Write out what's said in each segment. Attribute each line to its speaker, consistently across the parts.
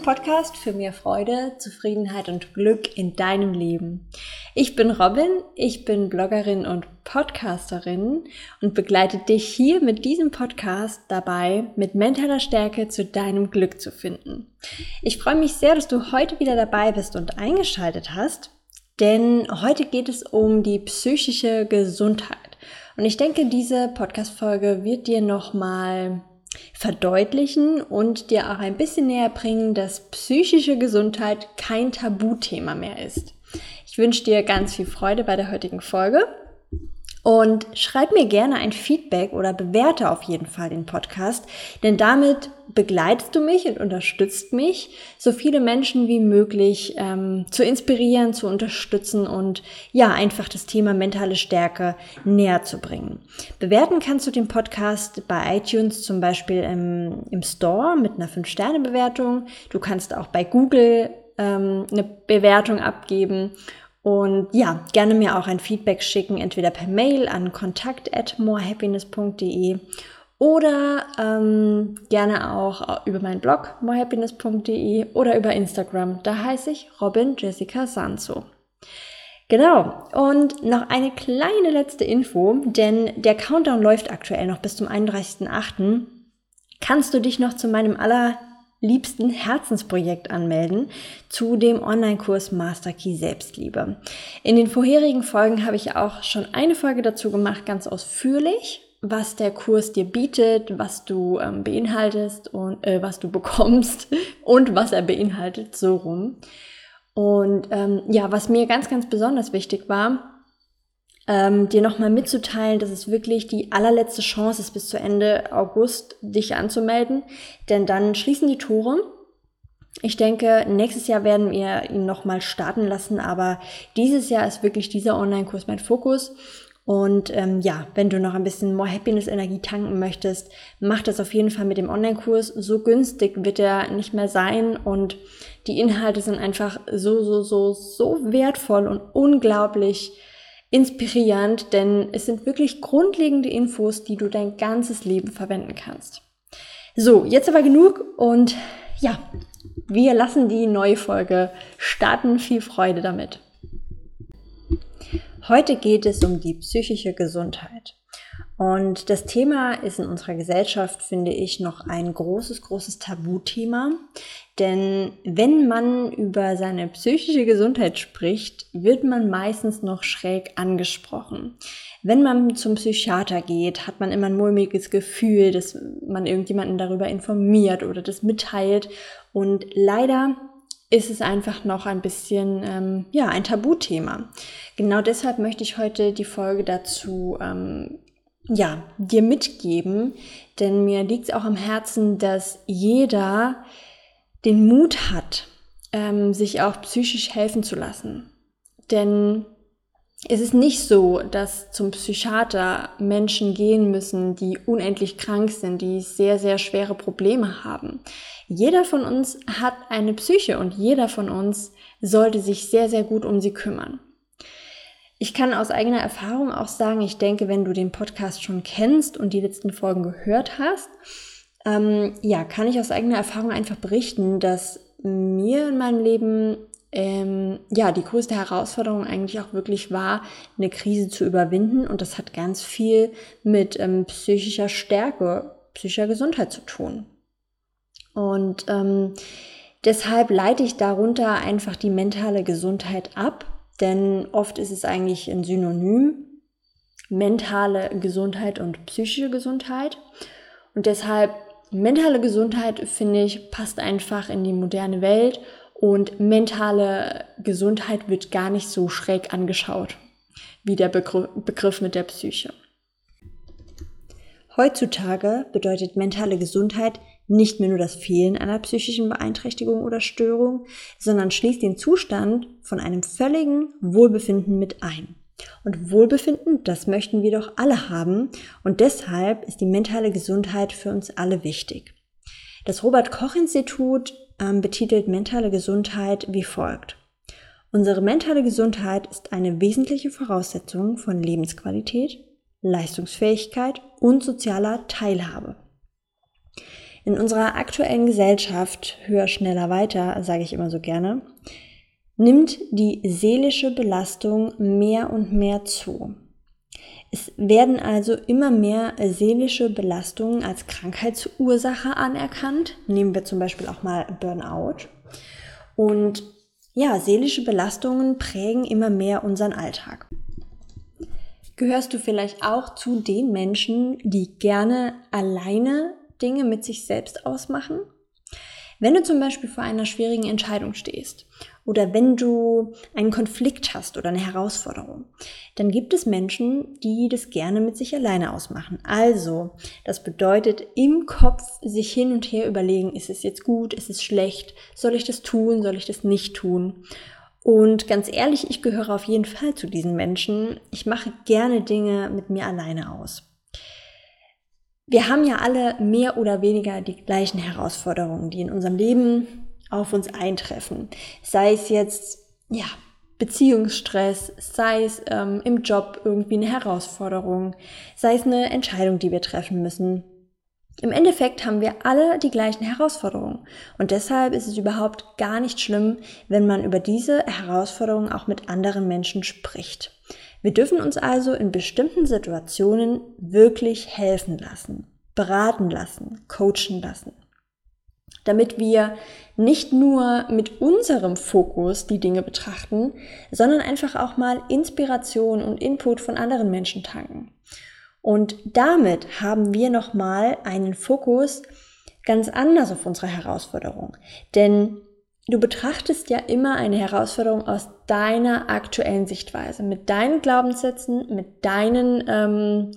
Speaker 1: Deinem Podcast für mehr Freude, Zufriedenheit und Glück in deinem Leben. Ich bin Robin, ich bin Bloggerin und Podcasterin und begleite dich hier mit diesem Podcast dabei, mit mentaler Stärke zu deinem Glück zu finden. Ich freue mich sehr, dass du heute wieder dabei bist und eingeschaltet hast, denn heute geht es um die psychische Gesundheit. Und ich denke, diese Podcast-Folge wird dir nochmal verdeutlichen und dir auch ein bisschen näher bringen, dass psychische Gesundheit kein Tabuthema mehr ist. Ich wünsche dir ganz viel Freude bei der heutigen Folge und schreib mir gerne ein Feedback oder bewerte auf jeden Fall den Podcast, denn damit begleitest du mich und unterstützt mich, so viele Menschen wie möglich ähm, zu inspirieren, zu unterstützen und ja, einfach das Thema mentale Stärke näher zu bringen. Bewerten kannst du den Podcast bei iTunes zum Beispiel im, im Store mit einer 5-Sterne-Bewertung. Du kannst auch bei Google ähm, eine Bewertung abgeben und ja, gerne mir auch ein Feedback schicken, entweder per Mail an kontakt@morehappiness.de oder ähm, gerne auch über meinen Blog morehappiness.de oder über Instagram. Da heiße ich Robin Jessica Sanzo. Genau. Und noch eine kleine letzte Info, denn der Countdown läuft aktuell noch bis zum 31.8. Kannst du dich noch zu meinem aller liebsten Herzensprojekt anmelden zu dem Online-Kurs Master Key Selbstliebe. In den vorherigen Folgen habe ich auch schon eine Folge dazu gemacht, ganz ausführlich, was der Kurs dir bietet, was du ähm, beinhaltest und äh, was du bekommst und was er beinhaltet, so rum. Und ähm, ja, was mir ganz, ganz besonders wichtig war, ähm, dir nochmal mitzuteilen, dass es wirklich die allerletzte Chance ist, bis zu Ende August dich anzumelden. Denn dann schließen die Tore. Ich denke, nächstes Jahr werden wir ihn nochmal starten lassen, aber dieses Jahr ist wirklich dieser Online-Kurs mein Fokus. Und ähm, ja, wenn du noch ein bisschen More Happiness Energie tanken möchtest, mach das auf jeden Fall mit dem Online-Kurs. So günstig wird er nicht mehr sein und die Inhalte sind einfach so, so, so, so wertvoll und unglaublich inspirierend, denn es sind wirklich grundlegende Infos, die du dein ganzes Leben verwenden kannst. So, jetzt aber genug und ja, wir lassen die neue Folge starten. Viel Freude damit. Heute geht es um die psychische Gesundheit. Und das Thema ist in unserer Gesellschaft, finde ich, noch ein großes, großes Tabuthema. Denn wenn man über seine psychische Gesundheit spricht, wird man meistens noch schräg angesprochen. Wenn man zum Psychiater geht, hat man immer ein mulmiges Gefühl, dass man irgendjemanden darüber informiert oder das mitteilt. Und leider ist es einfach noch ein bisschen, ähm, ja, ein Tabuthema. Genau deshalb möchte ich heute die Folge dazu ähm, ja, dir mitgeben, denn mir liegt es auch am Herzen, dass jeder den Mut hat, ähm, sich auch psychisch helfen zu lassen. Denn es ist nicht so, dass zum Psychiater Menschen gehen müssen, die unendlich krank sind, die sehr, sehr schwere Probleme haben. Jeder von uns hat eine Psyche und jeder von uns sollte sich sehr, sehr gut um sie kümmern. Ich kann aus eigener Erfahrung auch sagen, ich denke, wenn du den Podcast schon kennst und die letzten Folgen gehört hast, ähm, ja, kann ich aus eigener Erfahrung einfach berichten, dass mir in meinem Leben ähm, ja die größte Herausforderung eigentlich auch wirklich war, eine Krise zu überwinden und das hat ganz viel mit ähm, psychischer Stärke, psychischer Gesundheit zu tun. Und ähm, deshalb leite ich darunter einfach die mentale Gesundheit ab denn oft ist es eigentlich ein Synonym, mentale Gesundheit und psychische Gesundheit. Und deshalb mentale Gesundheit, finde ich, passt einfach in die moderne Welt und mentale Gesundheit wird gar nicht so schräg angeschaut wie der Begriff, Begriff mit der Psyche. Heutzutage bedeutet mentale Gesundheit nicht mehr nur das Fehlen einer psychischen Beeinträchtigung oder Störung, sondern schließt den Zustand von einem völligen Wohlbefinden mit ein. Und Wohlbefinden, das möchten wir doch alle haben und deshalb ist die mentale Gesundheit für uns alle wichtig. Das Robert Koch Institut ähm, betitelt mentale Gesundheit wie folgt. Unsere mentale Gesundheit ist eine wesentliche Voraussetzung von Lebensqualität, Leistungsfähigkeit und sozialer Teilhabe. In unserer aktuellen Gesellschaft, höher, schneller, weiter, sage ich immer so gerne, nimmt die seelische Belastung mehr und mehr zu. Es werden also immer mehr seelische Belastungen als Krankheitsursache anerkannt. Nehmen wir zum Beispiel auch mal Burnout. Und ja, seelische Belastungen prägen immer mehr unseren Alltag. Gehörst du vielleicht auch zu den Menschen, die gerne alleine Dinge mit sich selbst ausmachen? Wenn du zum Beispiel vor einer schwierigen Entscheidung stehst oder wenn du einen Konflikt hast oder eine Herausforderung, dann gibt es Menschen, die das gerne mit sich alleine ausmachen. Also, das bedeutet im Kopf sich hin und her überlegen, ist es jetzt gut, ist es schlecht, soll ich das tun, soll ich das nicht tun? Und ganz ehrlich, ich gehöre auf jeden Fall zu diesen Menschen. Ich mache gerne Dinge mit mir alleine aus. Wir haben ja alle mehr oder weniger die gleichen Herausforderungen, die in unserem Leben auf uns eintreffen. Sei es jetzt, ja, Beziehungsstress, sei es ähm, im Job irgendwie eine Herausforderung, sei es eine Entscheidung, die wir treffen müssen. Im Endeffekt haben wir alle die gleichen Herausforderungen und deshalb ist es überhaupt gar nicht schlimm, wenn man über diese Herausforderungen auch mit anderen Menschen spricht. Wir dürfen uns also in bestimmten Situationen wirklich helfen lassen, beraten lassen, coachen lassen. Damit wir nicht nur mit unserem Fokus die Dinge betrachten, sondern einfach auch mal Inspiration und Input von anderen Menschen tanken. Und damit haben wir nochmal einen Fokus ganz anders auf unsere Herausforderung. Denn Du betrachtest ja immer eine Herausforderung aus deiner aktuellen Sichtweise, mit deinen Glaubenssätzen, mit deinen ähm,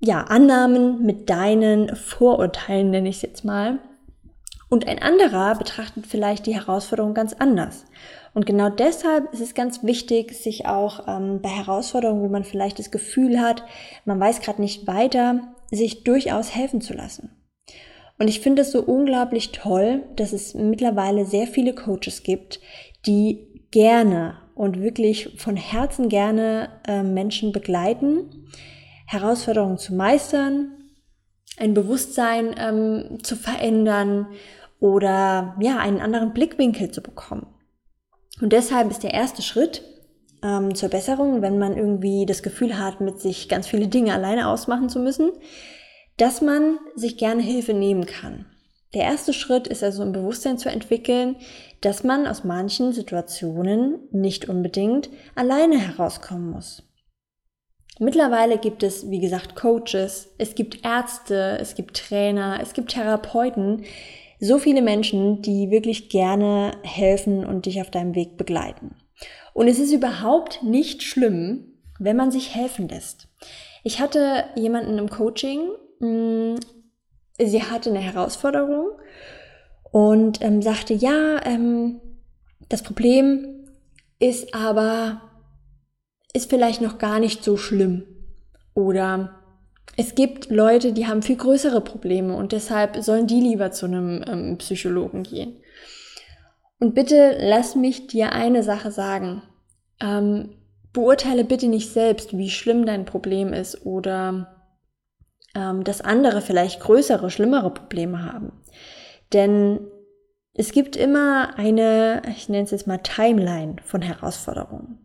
Speaker 1: ja, Annahmen, mit deinen Vorurteilen, nenne ich es jetzt mal. Und ein anderer betrachtet vielleicht die Herausforderung ganz anders. Und genau deshalb ist es ganz wichtig, sich auch ähm, bei Herausforderungen, wo man vielleicht das Gefühl hat, man weiß gerade nicht weiter, sich durchaus helfen zu lassen. Und ich finde es so unglaublich toll, dass es mittlerweile sehr viele Coaches gibt, die gerne und wirklich von Herzen gerne äh, Menschen begleiten, Herausforderungen zu meistern, ein Bewusstsein ähm, zu verändern oder ja, einen anderen Blickwinkel zu bekommen. Und deshalb ist der erste Schritt ähm, zur Besserung, wenn man irgendwie das Gefühl hat, mit sich ganz viele Dinge alleine ausmachen zu müssen, dass man sich gerne Hilfe nehmen kann. Der erste Schritt ist also ein Bewusstsein zu entwickeln, dass man aus manchen Situationen nicht unbedingt alleine herauskommen muss. Mittlerweile gibt es, wie gesagt, Coaches, es gibt Ärzte, es gibt Trainer, es gibt Therapeuten, so viele Menschen, die wirklich gerne helfen und dich auf deinem Weg begleiten. Und es ist überhaupt nicht schlimm, wenn man sich helfen lässt. Ich hatte jemanden im Coaching, Mm, sie hatte eine Herausforderung und ähm, sagte, ja, ähm, das Problem ist aber, ist vielleicht noch gar nicht so schlimm. Oder es gibt Leute, die haben viel größere Probleme und deshalb sollen die lieber zu einem ähm, Psychologen gehen. Und bitte lass mich dir eine Sache sagen. Ähm, beurteile bitte nicht selbst, wie schlimm dein Problem ist oder ähm, dass andere vielleicht größere, schlimmere Probleme haben. Denn es gibt immer eine, ich nenne es jetzt mal Timeline von Herausforderungen.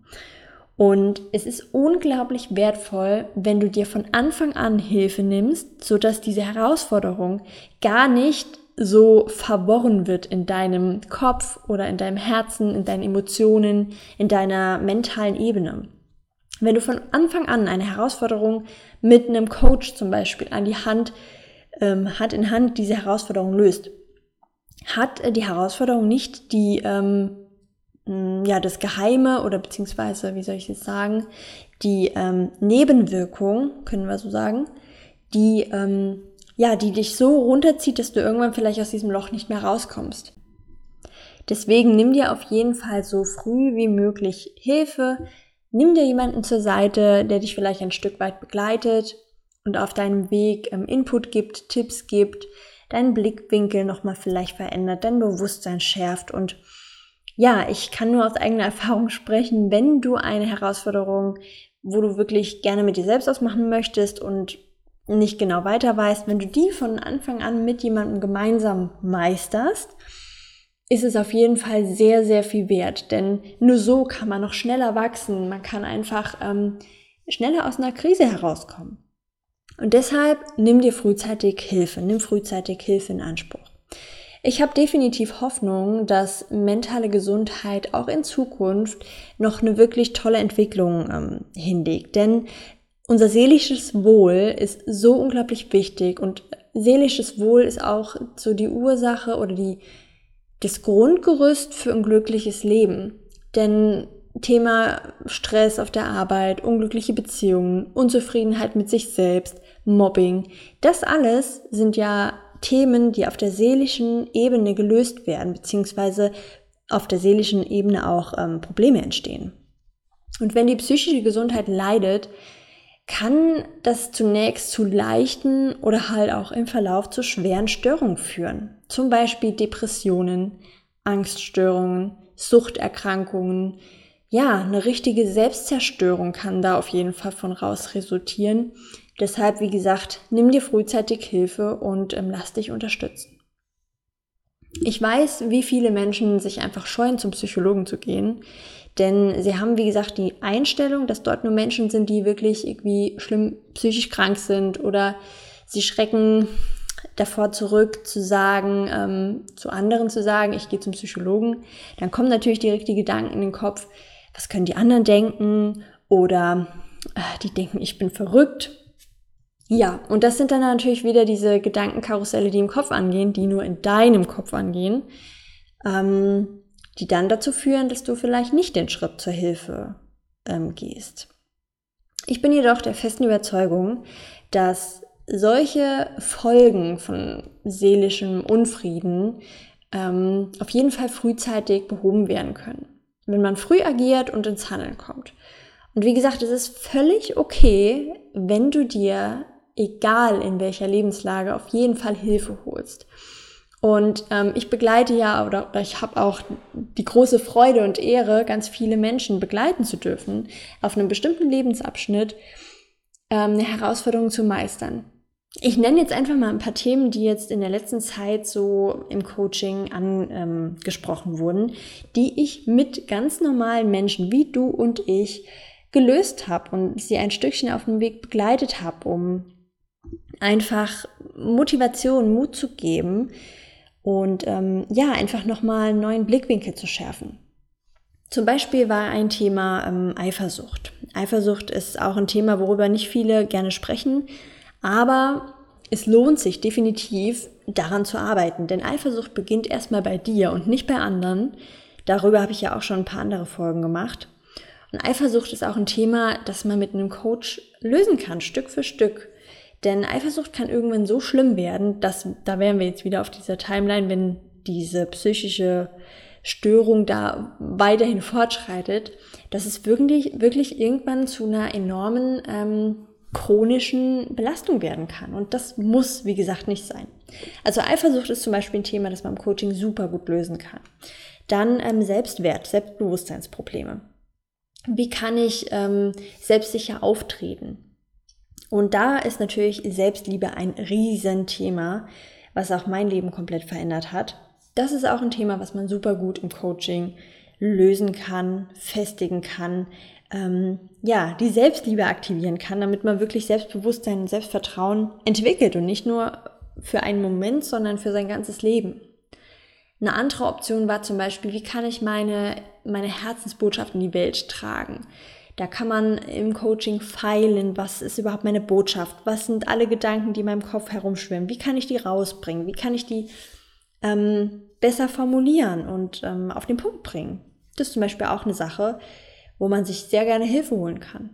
Speaker 1: Und es ist unglaublich wertvoll, wenn du dir von Anfang an Hilfe nimmst, sodass diese Herausforderung gar nicht so verworren wird in deinem Kopf oder in deinem Herzen, in deinen Emotionen, in deiner mentalen Ebene. Wenn du von Anfang an eine Herausforderung mit einem Coach zum Beispiel an die Hand, ähm, Hand in Hand diese Herausforderung löst, hat die Herausforderung nicht die, ähm, ja, das Geheime oder beziehungsweise, wie soll ich jetzt sagen, die ähm, Nebenwirkung, können wir so sagen, die, ähm, ja, die dich so runterzieht, dass du irgendwann vielleicht aus diesem Loch nicht mehr rauskommst. Deswegen nimm dir auf jeden Fall so früh wie möglich Hilfe, Nimm dir jemanden zur Seite, der dich vielleicht ein Stück weit begleitet und auf deinem Weg ähm, Input gibt, Tipps gibt, deinen Blickwinkel nochmal vielleicht verändert, dein Bewusstsein schärft und ja, ich kann nur aus eigener Erfahrung sprechen, wenn du eine Herausforderung, wo du wirklich gerne mit dir selbst ausmachen möchtest und nicht genau weiter weißt, wenn du die von Anfang an mit jemandem gemeinsam meisterst, ist es auf jeden Fall sehr, sehr viel wert. Denn nur so kann man noch schneller wachsen. Man kann einfach ähm, schneller aus einer Krise herauskommen. Und deshalb nimm dir frühzeitig Hilfe, nimm frühzeitig Hilfe in Anspruch. Ich habe definitiv Hoffnung, dass mentale Gesundheit auch in Zukunft noch eine wirklich tolle Entwicklung ähm, hinlegt. Denn unser seelisches Wohl ist so unglaublich wichtig und seelisches Wohl ist auch so die Ursache oder die, das Grundgerüst für ein glückliches Leben. Denn Thema Stress auf der Arbeit, unglückliche Beziehungen, Unzufriedenheit mit sich selbst, Mobbing, das alles sind ja Themen, die auf der seelischen Ebene gelöst werden, beziehungsweise auf der seelischen Ebene auch ähm, Probleme entstehen. Und wenn die psychische Gesundheit leidet, kann das zunächst zu leichten oder halt auch im Verlauf zu schweren Störungen führen. Zum Beispiel Depressionen, Angststörungen, Suchterkrankungen. Ja, eine richtige Selbstzerstörung kann da auf jeden Fall von raus resultieren, Deshalb, wie gesagt, nimm dir frühzeitig Hilfe und ähm, lass dich unterstützen. Ich weiß, wie viele Menschen sich einfach scheuen, zum Psychologen zu gehen, denn sie haben, wie gesagt, die Einstellung, dass dort nur Menschen sind, die wirklich irgendwie schlimm psychisch krank sind oder sie schrecken davor zurück zu sagen, ähm, zu anderen zu sagen, ich gehe zum Psychologen. Dann kommen natürlich direkt die Gedanken in den Kopf, was können die anderen denken oder äh, die denken, ich bin verrückt ja, und das sind dann natürlich wieder diese Gedankenkarusselle, die im Kopf angehen, die nur in deinem Kopf angehen, ähm, die dann dazu führen, dass du vielleicht nicht den Schritt zur Hilfe ähm, gehst. Ich bin jedoch der festen Überzeugung, dass solche Folgen von seelischem Unfrieden ähm, auf jeden Fall frühzeitig behoben werden können, wenn man früh agiert und ins Handeln kommt. Und wie gesagt, es ist völlig okay, wenn du dir egal in welcher Lebenslage, auf jeden Fall Hilfe holst. Und ähm, ich begleite ja oder, ich habe auch die große Freude und Ehre, ganz viele Menschen begleiten zu dürfen, auf einem bestimmten Lebensabschnitt ähm, eine Herausforderung zu meistern. Ich nenne jetzt einfach mal ein paar Themen, die jetzt in der letzten Zeit so im Coaching angesprochen ähm, wurden, die ich mit ganz normalen Menschen wie du und ich gelöst habe und sie ein Stückchen auf dem Weg begleitet habe, um einfach Motivation, Mut zu geben und ähm, ja, einfach nochmal einen neuen Blickwinkel zu schärfen. Zum Beispiel war ein Thema ähm, Eifersucht. Eifersucht ist auch ein Thema, worüber nicht viele gerne sprechen, aber es lohnt sich definitiv daran zu arbeiten, denn Eifersucht beginnt erstmal bei dir und nicht bei anderen. Darüber habe ich ja auch schon ein paar andere Folgen gemacht. Und Eifersucht ist auch ein Thema, das man mit einem Coach lösen kann, Stück für Stück. Denn Eifersucht kann irgendwann so schlimm werden, dass, da wären wir jetzt wieder auf dieser Timeline, wenn diese psychische Störung da weiterhin fortschreitet, dass es wirklich, wirklich irgendwann zu einer enormen ähm, chronischen Belastung werden kann. Und das muss, wie gesagt, nicht sein. Also Eifersucht ist zum Beispiel ein Thema, das man im Coaching super gut lösen kann. Dann ähm, Selbstwert, Selbstbewusstseinsprobleme. Wie kann ich ähm, selbstsicher auftreten? Und da ist natürlich Selbstliebe ein Riesenthema, was auch mein Leben komplett verändert hat. Das ist auch ein Thema, was man super gut im Coaching lösen kann, festigen kann, ähm, ja, die Selbstliebe aktivieren kann, damit man wirklich Selbstbewusstsein und Selbstvertrauen entwickelt und nicht nur für einen Moment, sondern für sein ganzes Leben. Eine andere Option war zum Beispiel, wie kann ich meine, meine Herzensbotschaft in die Welt tragen? Da kann man im Coaching feilen, was ist überhaupt meine Botschaft, was sind alle Gedanken, die in meinem Kopf herumschwimmen, wie kann ich die rausbringen, wie kann ich die ähm, besser formulieren und ähm, auf den Punkt bringen. Das ist zum Beispiel auch eine Sache, wo man sich sehr gerne Hilfe holen kann.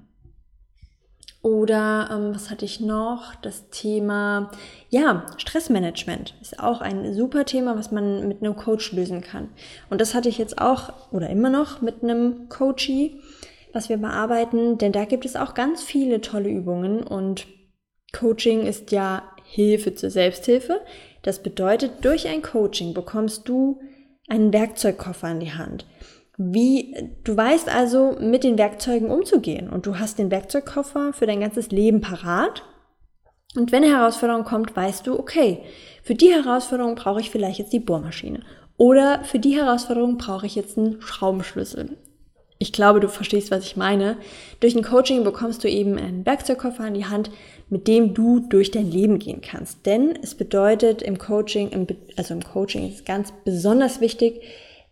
Speaker 1: Oder ähm, was hatte ich noch? Das Thema, ja, Stressmanagement ist auch ein super Thema, was man mit einem Coach lösen kann. Und das hatte ich jetzt auch oder immer noch mit einem Coachie was wir bearbeiten, denn da gibt es auch ganz viele tolle Übungen und Coaching ist ja Hilfe zur Selbsthilfe. Das bedeutet, durch ein Coaching bekommst du einen Werkzeugkoffer in die Hand. Wie, du weißt also, mit den Werkzeugen umzugehen und du hast den Werkzeugkoffer für dein ganzes Leben parat Und wenn eine Herausforderung kommt, weißt du, okay, für die Herausforderung brauche ich vielleicht jetzt die Bohrmaschine. Oder für die Herausforderung brauche ich jetzt einen Schraubenschlüssel. Ich glaube, du verstehst, was ich meine. Durch ein Coaching bekommst du eben einen Werkzeugkoffer an die Hand, mit dem du durch dein Leben gehen kannst. Denn es bedeutet im Coaching, also im Coaching ist ganz besonders wichtig,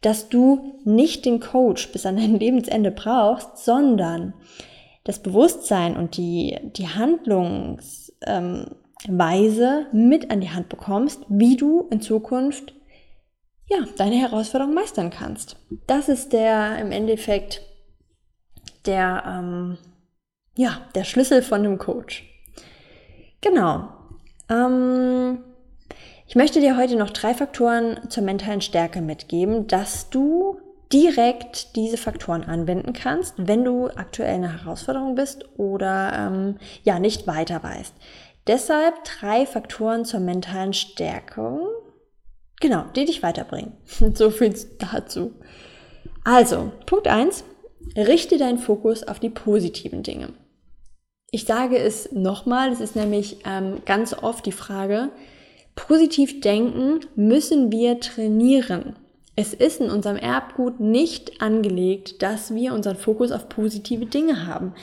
Speaker 1: dass du nicht den Coach bis an dein Lebensende brauchst, sondern das Bewusstsein und die, die Handlungsweise ähm, mit an die Hand bekommst, wie du in Zukunft ja, deine Herausforderung meistern kannst. Das ist der im Endeffekt der, ähm, ja, der Schlüssel von einem Coach. Genau. Ähm, ich möchte dir heute noch drei Faktoren zur mentalen Stärke mitgeben, dass du direkt diese Faktoren anwenden kannst, wenn du aktuell eine Herausforderung bist oder ähm, ja nicht weiter weißt. Deshalb drei Faktoren zur mentalen Stärkung, Genau, die dich weiterbringen. so viel dazu. Also, Punkt 1. Richte deinen Fokus auf die positiven Dinge. Ich sage es nochmal, es ist nämlich ähm, ganz oft die Frage, positiv denken müssen wir trainieren. Es ist in unserem Erbgut nicht angelegt, dass wir unseren Fokus auf positive Dinge haben.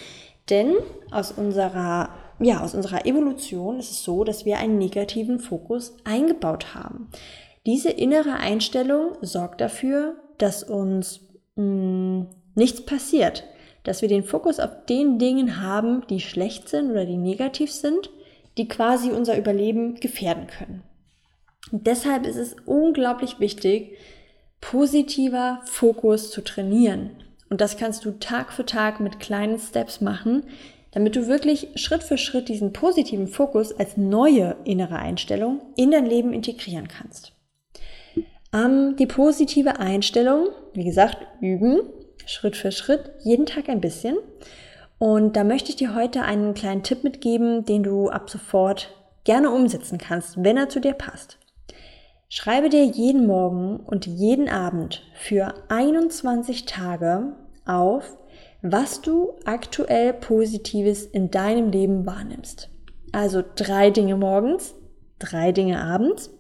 Speaker 1: Denn aus unserer, ja, aus unserer Evolution ist es so, dass wir einen negativen Fokus eingebaut haben. Diese innere Einstellung sorgt dafür, dass uns mh, mm, nichts passiert, dass wir den Fokus auf den Dingen haben, die schlecht sind oder die negativ sind, die quasi unser Überleben gefährden können. Und deshalb ist es unglaublich wichtig, positiver Fokus zu trainieren. Und das kannst du Tag für Tag mit kleinen Steps machen, damit du wirklich Schritt für Schritt diesen positiven Fokus als neue innere Einstellung in dein Leben integrieren kannst. Ähm, die positive Einstellung, wie gesagt, üben, Schritt für Schritt, jeden Tag ein bisschen. Und da möchte ich dir heute einen kleinen Tipp mitgeben, den du ab sofort gerne umsetzen kannst, wenn er zu dir passt. Schreibe dir jeden Morgen und jeden Abend für 21 Tage auf, was du aktuell Positives in deinem Leben wahrnimmst. Also drei Dinge morgens, drei Dinge abends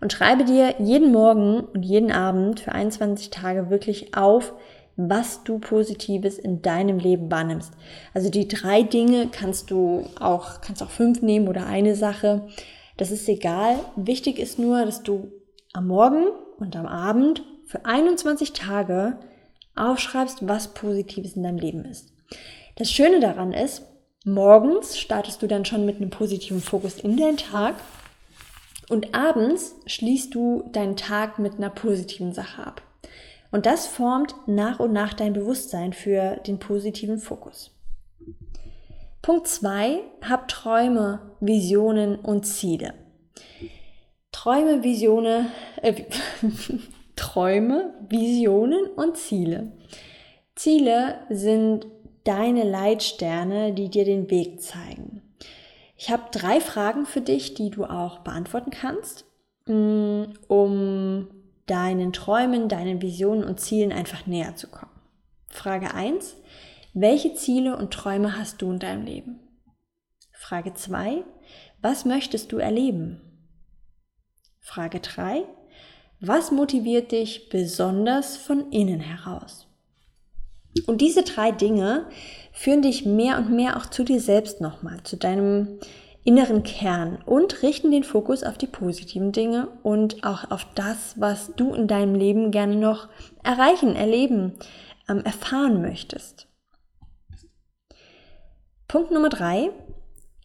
Speaker 1: und schreibe dir jeden Morgen und jeden Abend für 21 Tage wirklich auf, was du Positives in deinem Leben wahrnimmst. Also die drei Dinge kannst du auch, kannst auch fünf nehmen oder eine Sache. Das ist egal. Wichtig ist nur, dass du am Morgen und am Abend für 21 Tage aufschreibst, was Positives in deinem Leben ist. Das Schöne daran ist, morgens startest du dann schon mit einem positiven Fokus in den Tag und abends schließt du deinen Tag mit einer positiven Sache ab. Und das formt nach und nach dein Bewusstsein für den positiven Fokus. Punkt 2. Hab Träume, Visionen und Ziele. Träume, Visionen, äh, Träume, Visionen und Ziele. Ziele sind deine Leitsterne, die dir den Weg zeigen. Ich habe drei Fragen für dich, die du auch beantworten kannst, mm, um deinen Träumen, deinen Visionen und Zielen einfach näher zu kommen. Frage 1. Welche Ziele und Träume hast du in deinem Leben? Frage 2. Was möchtest du erleben? Frage 3. Was motiviert dich besonders von innen heraus? Und diese drei Dinge führen dich mehr und mehr auch zu dir selbst nochmal, zu deinem inneren Kern und richten den Fokus auf die positiven Dinge und auch auf das, was du in deinem Leben gerne noch erreichen, erleben, ähm, erfahren möchtest. Punkt Nummer drei,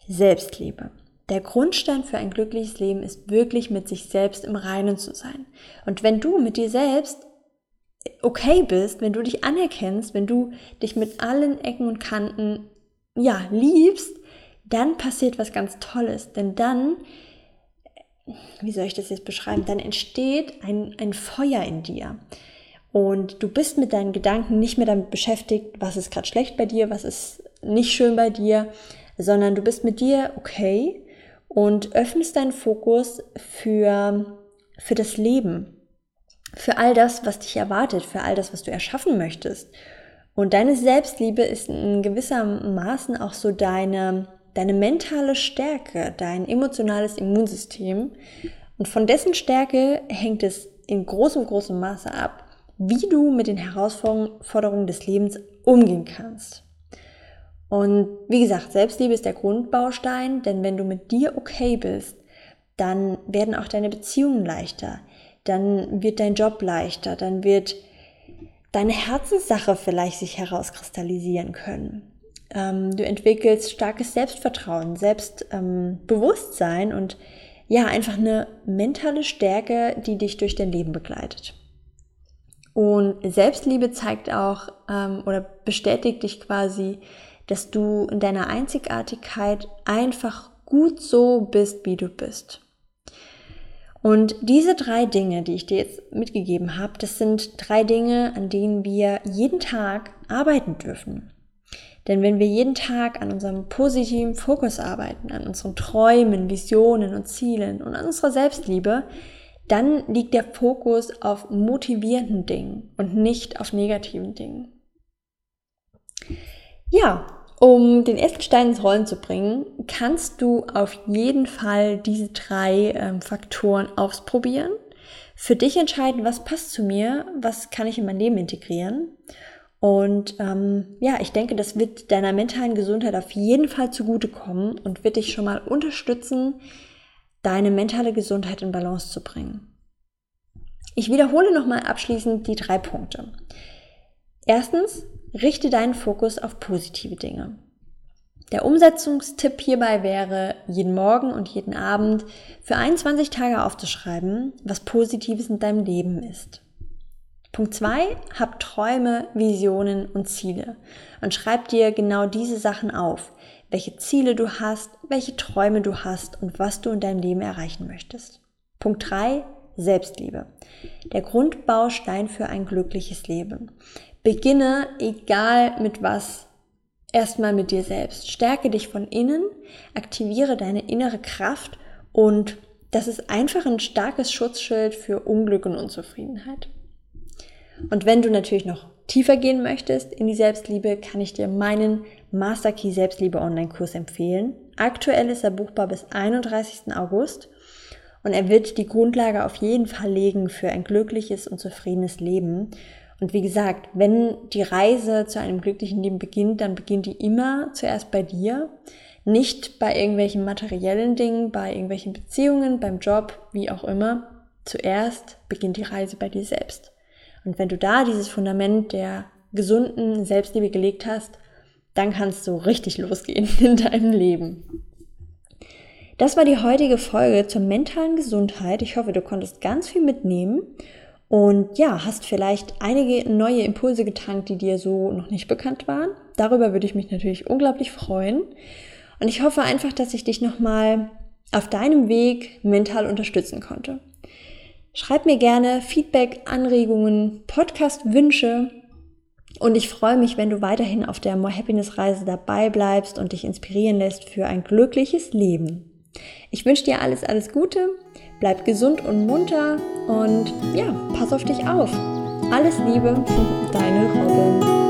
Speaker 1: Selbstliebe. Der Grundstein für ein glückliches Leben ist wirklich mit sich selbst im Reinen zu sein. Und wenn du mit dir selbst okay bist, wenn du dich anerkennst, wenn du dich mit allen Ecken und Kanten, ja, liebst, dann passiert was ganz Tolles. Denn dann, wie soll ich das jetzt beschreiben, dann entsteht ein, ein Feuer in dir. Und du bist mit deinen Gedanken nicht mehr damit beschäftigt, was ist gerade schlecht bei dir, was ist nicht schön bei dir, sondern du bist mit dir okay und öffnest deinen Fokus für, für das Leben, für all das, was dich erwartet, für all das, was du erschaffen möchtest. Und deine Selbstliebe ist in gewisser Maßen auch so deine, deine mentale Stärke, dein emotionales Immunsystem. Und von dessen Stärke hängt es in großem, großem Maße ab, wie du mit den Herausforderungen des Lebens umgehen kannst. Und wie gesagt, Selbstliebe ist der Grundbaustein, denn wenn du mit dir okay bist, dann werden auch deine Beziehungen leichter, dann wird dein Job leichter, dann wird deine Herzenssache vielleicht sich herauskristallisieren können. Ähm, du entwickelst starkes Selbstvertrauen, Selbstbewusstsein ähm, und ja, einfach eine mentale Stärke, die dich durch dein Leben begleitet. Und Selbstliebe zeigt auch ähm, oder bestätigt dich quasi, dass du in deiner Einzigartigkeit einfach gut so bist, wie du bist. Und diese drei Dinge, die ich dir jetzt mitgegeben habe, das sind drei Dinge, an denen wir jeden Tag arbeiten dürfen. Denn wenn wir jeden Tag an unserem positiven Fokus arbeiten, an unseren Träumen, Visionen und Zielen und an unserer Selbstliebe, dann liegt der Fokus auf motivierenden Dingen und nicht auf negativen Dingen. Ja, um den ersten Stein ins Rollen zu bringen, kannst du auf jeden Fall diese drei ähm, Faktoren ausprobieren. Für dich entscheiden, was passt zu mir, was kann ich in mein Leben integrieren. Und ähm, ja, ich denke, das wird deiner mentalen Gesundheit auf jeden Fall zugutekommen und wird dich schon mal unterstützen, deine mentale Gesundheit in Balance zu bringen. Ich wiederhole nochmal abschließend die drei Punkte. Erstens, richte deinen Fokus auf positive Dinge. Der Umsetzungstipp hierbei wäre, jeden Morgen und jeden Abend für 21 Tage aufzuschreiben, was Positives in deinem Leben ist. Punkt 2, hab Träume, Visionen und Ziele und schreib dir genau diese Sachen auf, welche Ziele du hast, welche Träume du hast und was du in deinem Leben erreichen möchtest. Punkt 3, Selbstliebe. Der Grundbaustein für ein glückliches Leben. Beginne, egal mit was, erstmal mit dir selbst. Stärke dich von innen, aktiviere deine innere Kraft und das ist einfach ein starkes Schutzschild für Unglück und Unzufriedenheit. Und wenn du natürlich noch tiefer gehen möchtest in die Selbstliebe, kann ich dir meinen Master Key Selbstliebe Online-Kurs empfehlen. Aktuell ist er buchbar bis 31. August und er wird die Grundlage auf jeden Fall legen für ein glückliches und zufriedenes Leben. Und wie gesagt, wenn die Reise zu einem glücklichen Leben beginnt, dann beginnt die immer zuerst bei dir, nicht bei irgendwelchen materiellen Dingen, bei irgendwelchen Beziehungen, beim Job, wie auch immer. Zuerst beginnt die Reise bei dir selbst. Und wenn du da dieses Fundament der gesunden Selbstliebe gelegt hast, dann kannst du richtig losgehen in deinem Leben. Das war die heutige Folge zur mentalen Gesundheit. Ich hoffe, du konntest ganz viel mitnehmen und ja, hast vielleicht einige neue Impulse getankt, die dir so noch nicht bekannt waren. Darüber würde ich mich natürlich unglaublich freuen. Und ich hoffe einfach, dass ich dich nochmal auf deinem Weg mental unterstützen konnte. Schreib mir gerne Feedback, Anregungen, Podcast-Wünsche und ich freue mich, wenn du weiterhin auf der More Happiness Reise dabei bleibst und dich inspirieren lässt für ein glückliches Leben. Ich wünsche dir alles, alles Gute, bleib gesund und munter und ja, pass auf dich auf. Alles Liebe, deine Robin.